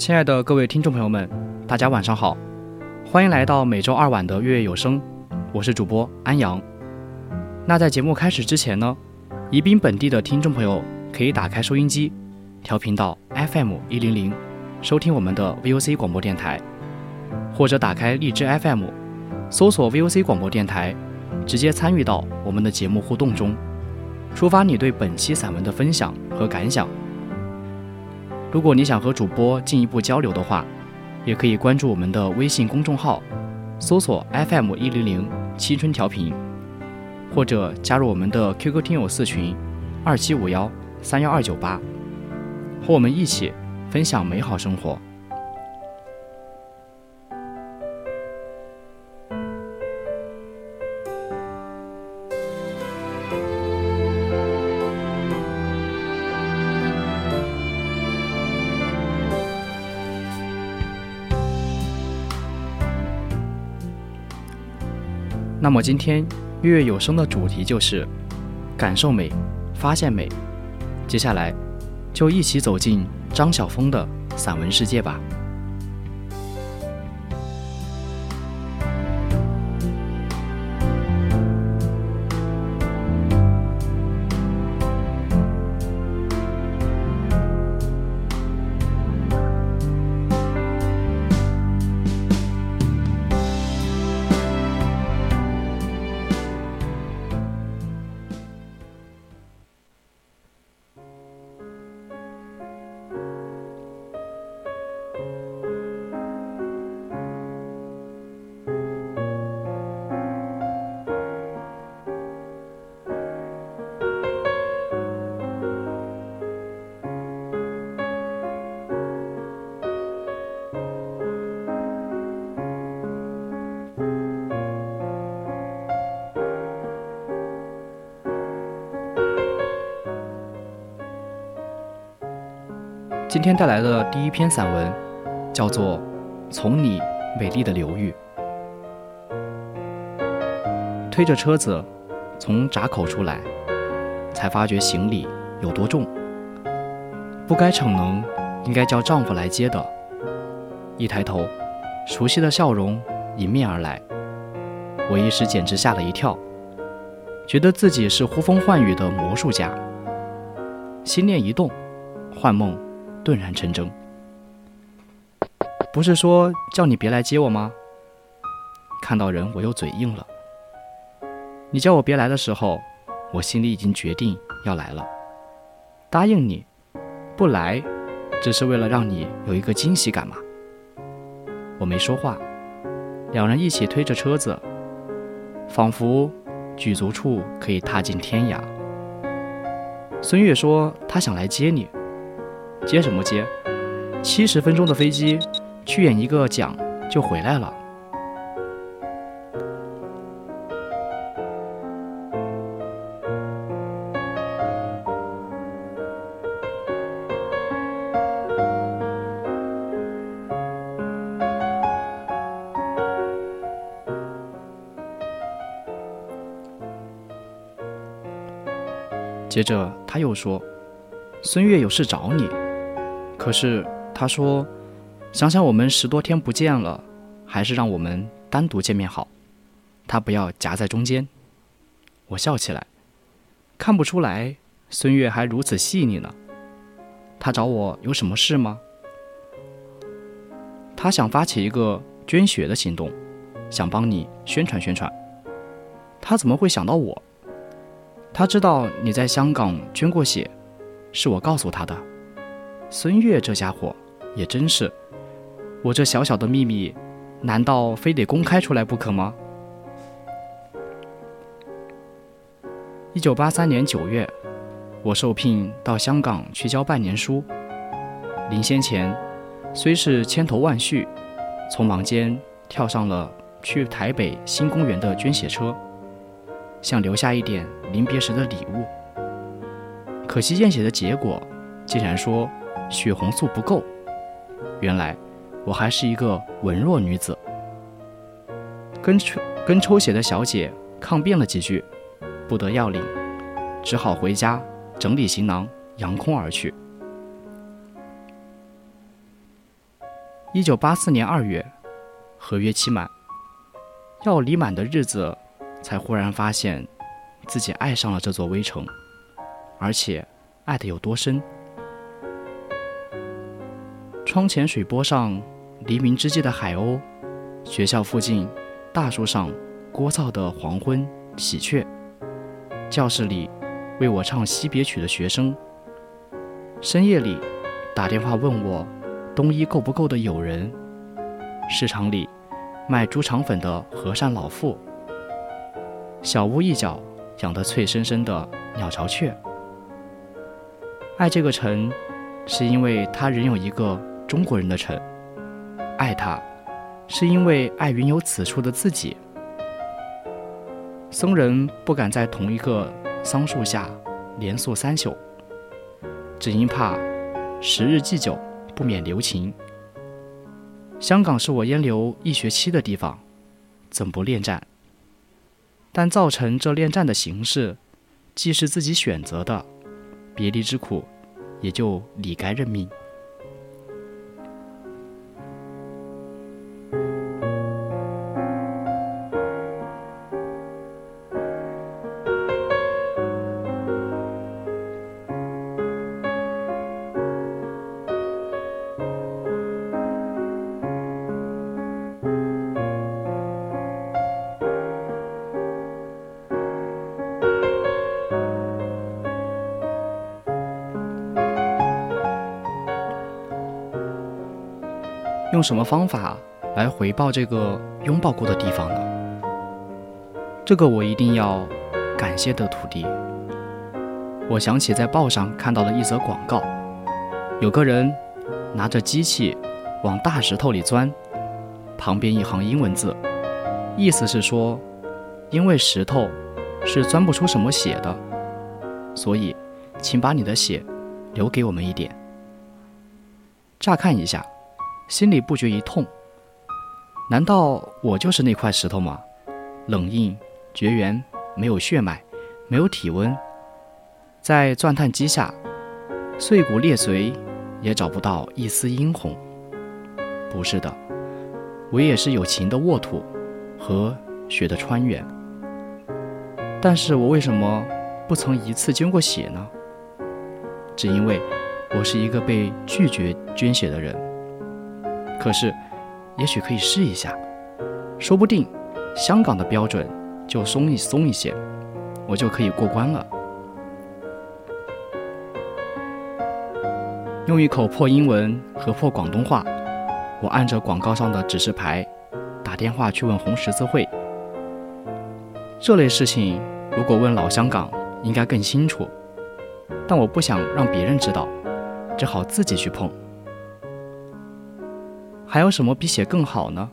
亲爱的各位听众朋友们，大家晚上好，欢迎来到每周二晚的月月有声，我是主播安阳。那在节目开始之前呢，宜宾本地的听众朋友可以打开收音机，调频到 FM 一零零，收听我们的 VOC 广播电台，或者打开荔枝 FM，搜索 VOC 广播电台，直接参与到我们的节目互动中，抒发你对本期散文的分享和感想。如果你想和主播进一步交流的话，也可以关注我们的微信公众号，搜索 FM 一零零青春调频，或者加入我们的 QQ 听友四群二七五幺三幺二九八，和我们一起分享美好生活。那么今天月月有声的主题就是感受美，发现美。接下来就一起走进张晓峰的散文世界吧。今天带来的第一篇散文，叫做《从你美丽的流域》。推着车子从闸口出来，才发觉行李有多重。不该逞能，应该叫丈夫来接的。一抬头，熟悉的笑容迎面而来，我一时简直吓了一跳，觉得自己是呼风唤雨的魔术家。心念一动，幻梦。顿然成真，不是说叫你别来接我吗？看到人我又嘴硬了。你叫我别来的时候，我心里已经决定要来了。答应你，不来，只是为了让你有一个惊喜感嘛。我没说话，两人一起推着车子，仿佛举足处可以踏进天涯。孙悦说他想来接你。接什么接？七十分钟的飞机去演一个奖就回来了。接着他又说孙越有事找你。可是他说：“想想我们十多天不见了，还是让我们单独见面好。”他不要夹在中间。我笑起来，看不出来孙悦还如此细腻呢。他找我有什么事吗？他想发起一个捐血的行动，想帮你宣传宣传。他怎么会想到我？他知道你在香港捐过血，是我告诉他的。孙悦这家伙也真是，我这小小的秘密，难道非得公开出来不可吗？一九八三年九月，我受聘到香港去教半年书。临先前，虽是千头万绪，匆忙间跳上了去台北新公园的捐血车，想留下一点临别时的礼物。可惜验血的结果竟然说血红素不够。原来我还是一个文弱女子，跟抽跟抽血的小姐抗辩了几句。不得要领，只好回家整理行囊，扬空而去。一九八四年二月，合约期满，要离满的日子，才忽然发现自己爱上了这座微城，而且爱得有多深。窗前水波上，黎明之际的海鸥；学校附近大树上，聒噪的黄昏喜鹊。教室里为我唱惜别曲的学生，深夜里打电话问我冬衣够不够的友人，市场里卖猪肠粉的和善老妇，小屋一角养得翠生生的鸟巢雀。爱这个城，是因为它仍有一个中国人的城；爱它，是因为爱云有此处的自己。僧人不敢在同一个桑树下连宿三宿，只因怕时日既久，不免留情。香港是我烟留一学期的地方，怎不恋战？但造成这恋战的形式，既是自己选择的，别离之苦，也就理该认命。用什么方法来回报这个拥抱过的地方呢？这个我一定要感谢的土地。我想起在报上看到了一则广告，有个人拿着机器往大石头里钻，旁边一行英文字，意思是说，因为石头是钻不出什么血的，所以请把你的血留给我们一点。乍看一下。心里不觉一痛，难道我就是那块石头吗？冷硬、绝缘，没有血脉，没有体温，在钻探机下，碎骨裂髓，也找不到一丝殷红。不是的，我也是有情的沃土和血的川原。但是我为什么不曾一次捐过血呢？只因为我是一个被拒绝捐血的人。可是，也许可以试一下，说不定香港的标准就松一松一些，我就可以过关了。用一口破英文和破广东话，我按着广告上的指示牌打电话去问红十字会。这类事情如果问老香港，应该更清楚，但我不想让别人知道，只好自己去碰。还有什么比写更好呢？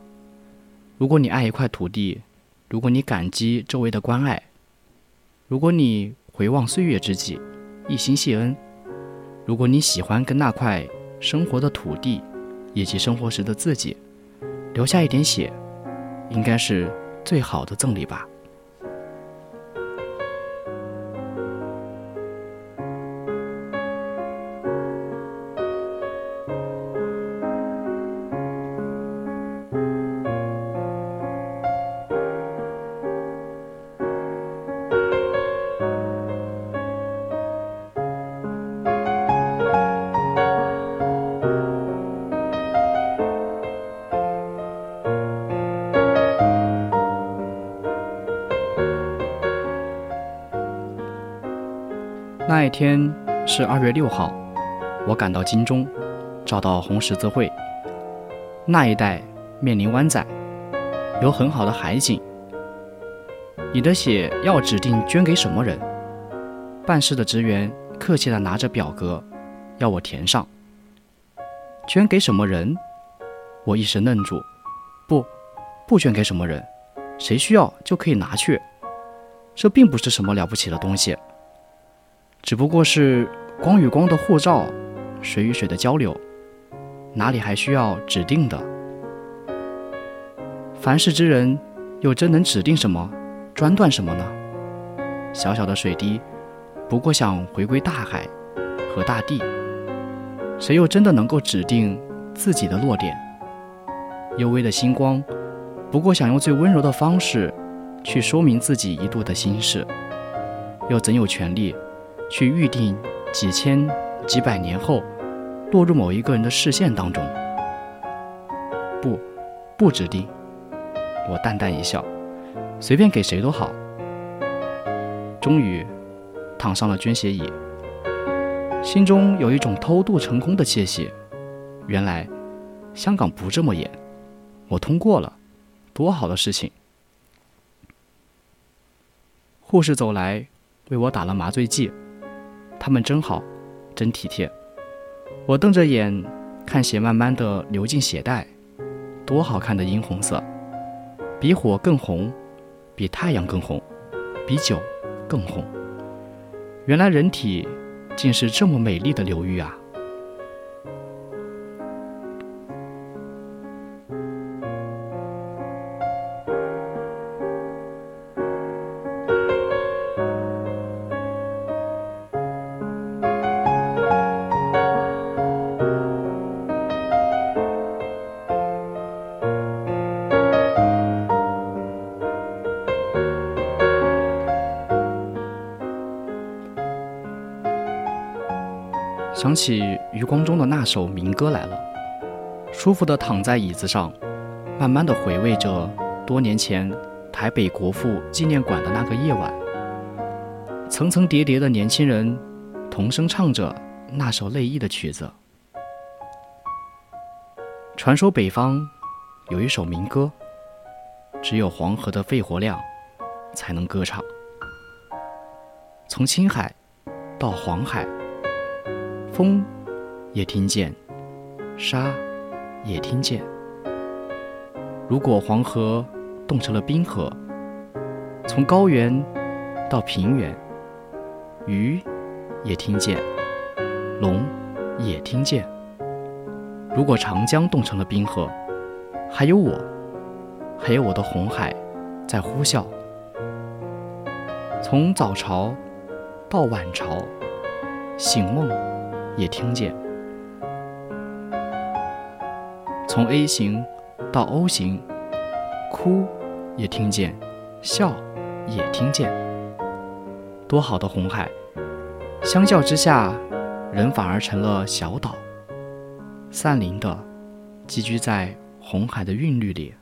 如果你爱一块土地，如果你感激周围的关爱，如果你回望岁月之际，一心谢恩，如果你喜欢跟那块生活的土地以及生活时的自己留下一点血，应该是最好的赠礼吧。那天是二月六号，我赶到金钟，找到红十字会。那一带面临湾仔，有很好的海景。你的血要指定捐给什么人？办事的职员客气地拿着表格，要我填上。捐给什么人？我一时愣住。不，不捐给什么人，谁需要就可以拿去。这并不是什么了不起的东西，只不过是光与光的互照，水与水的交流，哪里还需要指定的？凡事之人，又真能指定什么，专断什么呢？小小的水滴，不过想回归大海和大地，谁又真的能够指定自己的落点？幽微的星光，不过想用最温柔的方式。去说明自己一度的心事，又怎有权利去预定几千几百年后落入某一个人的视线当中？不，不指定。我淡淡一笑，随便给谁都好。终于躺上了捐血椅，心中有一种偷渡成功的窃喜。原来香港不这么严，我通过了，多好的事情！护士走来，为我打了麻醉剂。他们真好，真体贴。我瞪着眼看血慢慢的流进血袋，多好看的殷红色，比火更红，比太阳更红，比酒更红。原来人体竟是这么美丽的流域啊！想起余光中的那首民歌来了，舒服地躺在椅子上，慢慢地回味着多年前台北国父纪念馆的那个夜晚，层层叠叠的年轻人同声唱着那首泪意的曲子。传说北方有一首民歌，只有黄河的肺活量才能歌唱，从青海到黄海。风也听见，沙也听见。如果黄河冻成了冰河，从高原到平原，鱼也听见，龙也听见。如果长江冻成了冰河，还有我，还有我的红海在呼啸。从早朝到晚朝，醒梦。也听见，从 A 型到 O 型，哭也听见，笑也听见。多好的红海，相较之下，人反而成了小岛，散林的寄居在红海的韵律里。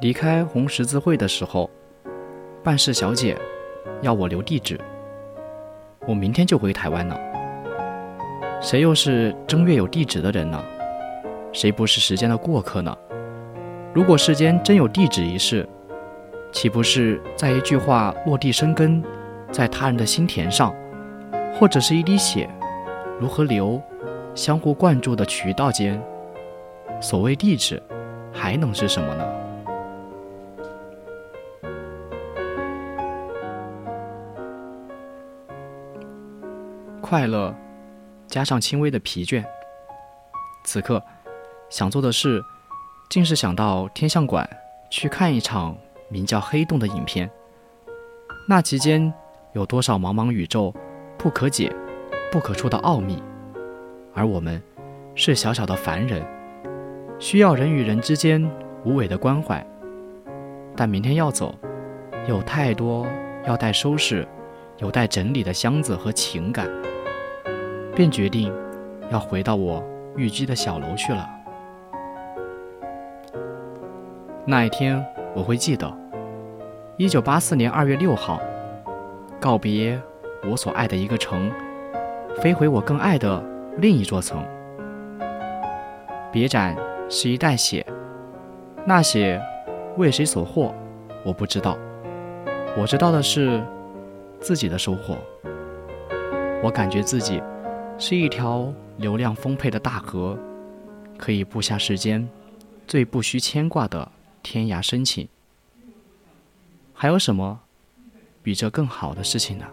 离开红十字会的时候，办事小姐要我留地址。我明天就回台湾了。谁又是正月有地址的人呢？谁不是时间的过客呢？如果世间真有地址一事，岂不是在一句话落地生根，在他人的心田上，或者是一滴血如何流，相互灌注的渠道间？所谓地址，还能是什么呢？快乐，加上轻微的疲倦。此刻，想做的事，竟是想到天象馆去看一场名叫《黑洞》的影片。那期间，有多少茫茫宇宙不可解不可触的奥秘，而我们是小小的凡人，需要人与人之间无谓的关怀。但明天要走，有太多要待收拾、有待整理的箱子和情感，便决定要回到我寓居的小楼去了。那一天我会记得，一九八四年二月六号，告别我所爱的一个城，飞回我更爱的另一座城。别展是一袋血，那血。为谁所获，我不知道。我知道的是自己的收获。我感觉自己是一条流量丰沛的大河，可以布下世间最不需牵挂的天涯深情。还有什么比这更好的事情呢？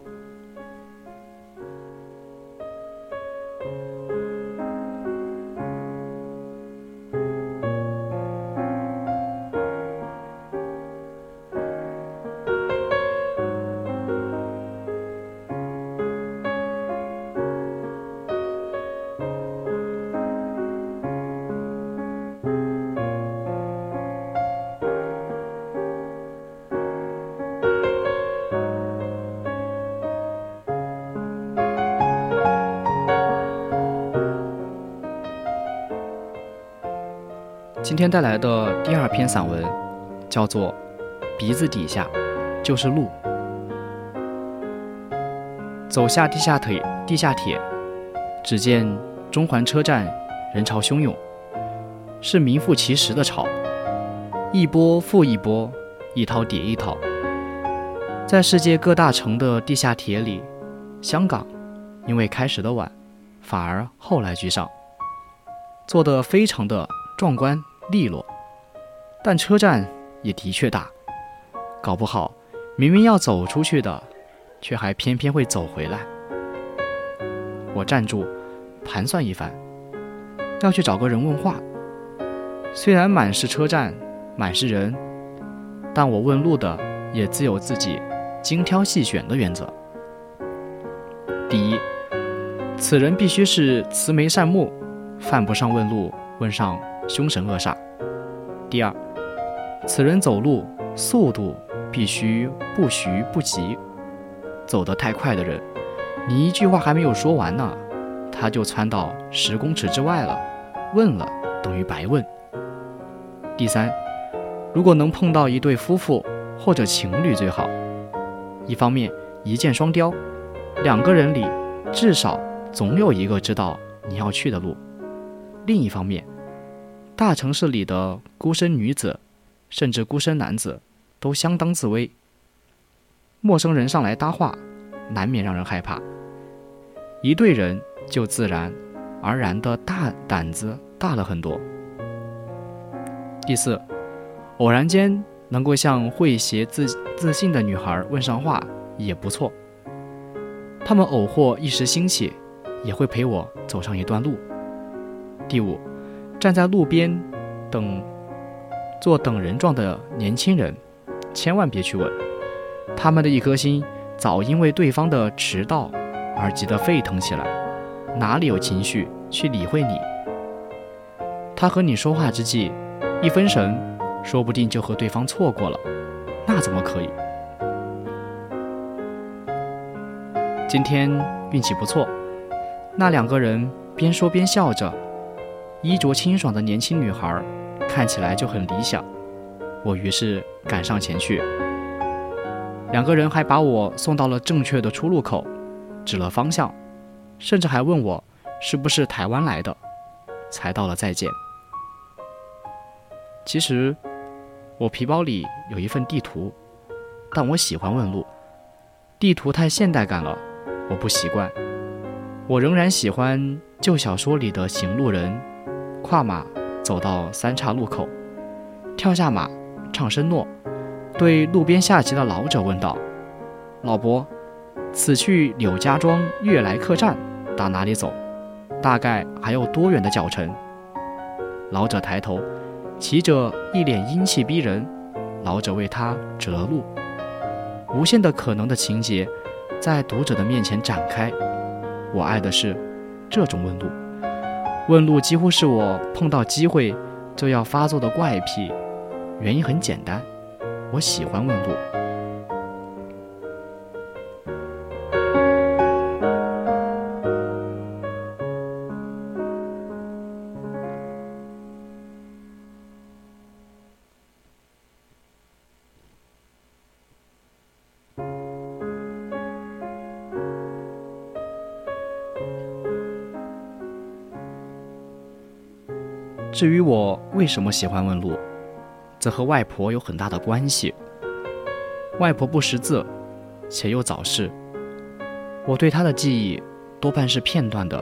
天带来的第二篇散文，叫做《鼻子底下就是路》。走下地下铁，地下铁，只见中环车站人潮汹涌，是名副其实的潮，一波复一波，一套叠一套。在世界各大城的地下铁里，香港因为开始的晚，反而后来居上，做得非常的壮观。利落，但车站也的确大，搞不好明明要走出去的，却还偏偏会走回来。我站住，盘算一番，要去找个人问话。虽然满是车站，满是人，但我问路的也自有自己精挑细选的原则。第一，此人必须是慈眉善目，犯不上问路问上。凶神恶煞。第二，此人走路速度必须不徐不急，走得太快的人，你一句话还没有说完呢，他就窜到十公尺之外了，问了等于白问。第三，如果能碰到一对夫妇或者情侣最好，一方面一箭双雕，两个人里至少总有一个知道你要去的路，另一方面。大城市里的孤身女子，甚至孤身男子，都相当自危。陌生人上来搭话，难免让人害怕。一对人就自然而然的大胆子大了很多。第四，偶然间能够向会写自自信的女孩问上话也不错。他们偶或一时兴起，也会陪我走上一段路。第五。站在路边等做等人状的年轻人，千万别去问。他们的一颗心早因为对方的迟到而急得沸腾起来，哪里有情绪去理会你？他和你说话之际，一分神，说不定就和对方错过了，那怎么可以？今天运气不错，那两个人边说边笑着。衣着清爽的年轻女孩，看起来就很理想。我于是赶上前去，两个人还把我送到了正确的出入口，指了方向，甚至还问我是不是台湾来的，才道了再见。其实我皮包里有一份地图，但我喜欢问路，地图太现代感了，我不习惯。我仍然喜欢旧小说里的行路人。跨马走到三岔路口，跳下马，唱声诺，对路边下棋的老者问道：“老伯，此去柳家庄悦来客栈打哪里走？大概还有多远的脚程？”老者抬头，骑者一脸英气逼人。老者为他指了路，无限的可能的情节在读者的面前展开。我爱的是这种温度。问路几乎是我碰到机会就要发作的怪癖。原因很简单，我喜欢问路。至于我为什么喜欢问路，则和外婆有很大的关系。外婆不识字，且又早逝，我对她的记忆多半是片段的。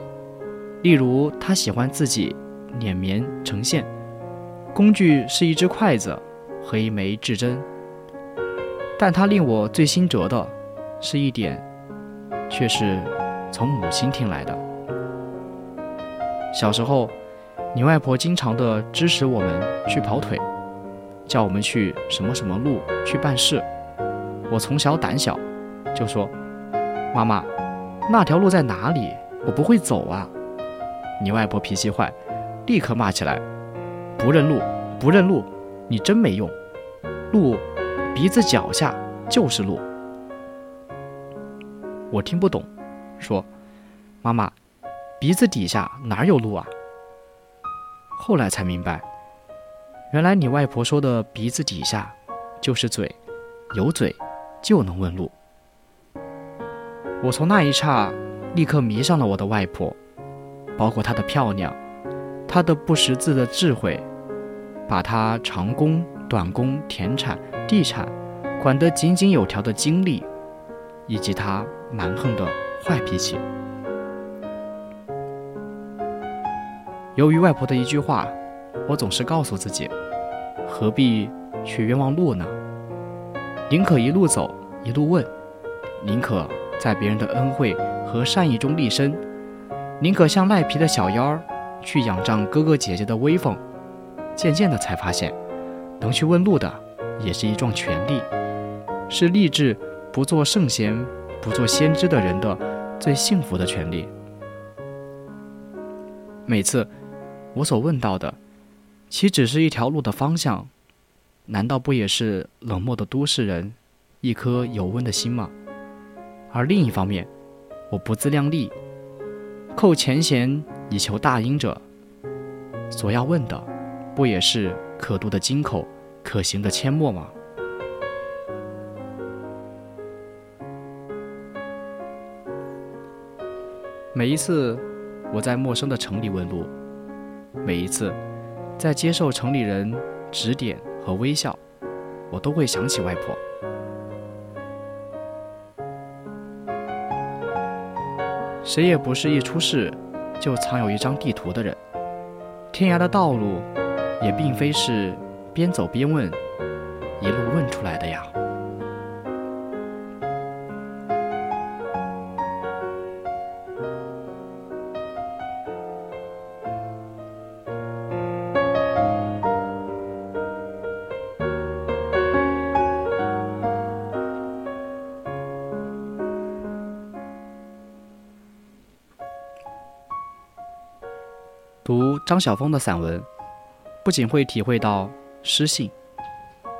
例如，她喜欢自己捻棉成线，工具是一只筷子和一枚制针。但她令我最心折的是一点，却是从母亲听来的。小时候。你外婆经常的支持我们去跑腿，叫我们去什么什么路去办事。我从小胆小，就说：“妈妈，那条路在哪里？我不会走啊。”你外婆脾气坏，立刻骂起来：“不认路，不认路，你真没用！路，鼻子脚下就是路。”我听不懂，说：“妈妈，鼻子底下哪有路啊？”后来才明白，原来你外婆说的鼻子底下就是嘴，有嘴就能问路。我从那一刹立刻迷上了我的外婆，包括她的漂亮，她的不识字的智慧，把她长工、短工、田产、地产管得井井有条的经历，以及她蛮横的坏脾气。由于外婆的一句话，我总是告诉自己：何必去冤枉路呢？宁可一路走，一路问；宁可在别人的恩惠和善意中立身；宁可像赖皮的小妖儿去仰仗哥哥姐姐的威风。渐渐的，才发现，能去问路的，也是一桩权利，是立志不做圣贤、不做先知的人的最幸福的权利。每次。我所问到的，岂只是一条路的方向？难道不也是冷漠的都市人一颗有温的心吗？而另一方面，我不自量力，扣前嫌以求大因者，所要问的，不也是可读的金口，可行的阡陌吗？每一次我在陌生的城里问路。每一次，在接受城里人指点和微笑，我都会想起外婆。谁也不是一出世就藏有一张地图的人，天涯的道路也并非是边走边问，一路问出来的呀。张晓峰的散文，不仅会体会到诗性，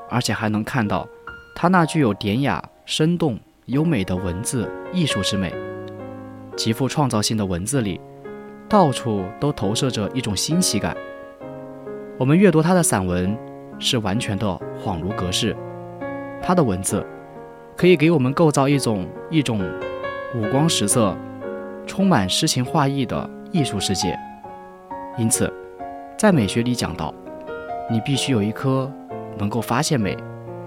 而且还能看到他那具有典雅、生动、优美的文字艺术之美。极富创造性的文字里，到处都投射着一种新奇感。我们阅读他的散文，是完全的恍如隔世。他的文字可以给我们构造一种一种五光十色、充满诗情画意的艺术世界。因此，在美学里讲到，你必须有一颗能够发现美、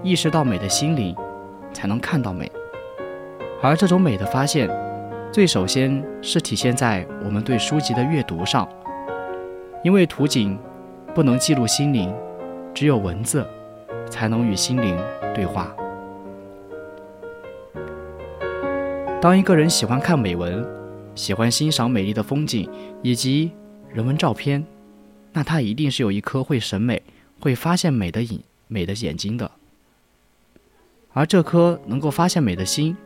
意识到美的心灵，才能看到美。而这种美的发现，最首先是体现在我们对书籍的阅读上，因为图景不能记录心灵，只有文字才能与心灵对话。当一个人喜欢看美文，喜欢欣赏美丽的风景，以及人文照片，那他一定是有一颗会审美、会发现美的眼、美的眼睛的。而这颗能够发现美的心，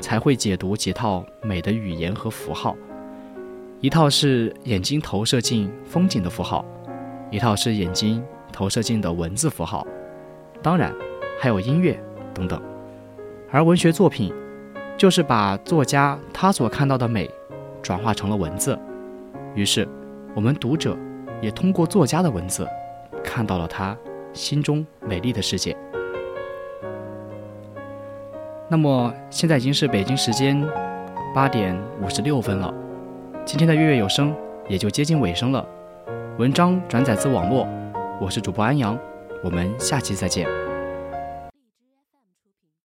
才会解读几套美的语言和符号，一套是眼睛投射进风景的符号，一套是眼睛投射进的文字符号，当然还有音乐等等。而文学作品，就是把作家他所看到的美，转化成了文字，于是我们读者也通过作家的文字，看到了他心中美丽的世界。那么现在已经是北京时间八点五十六分了。今天的月月有声也就接近尾声了，文章转载自网络，我是主播安阳，我们下期再见。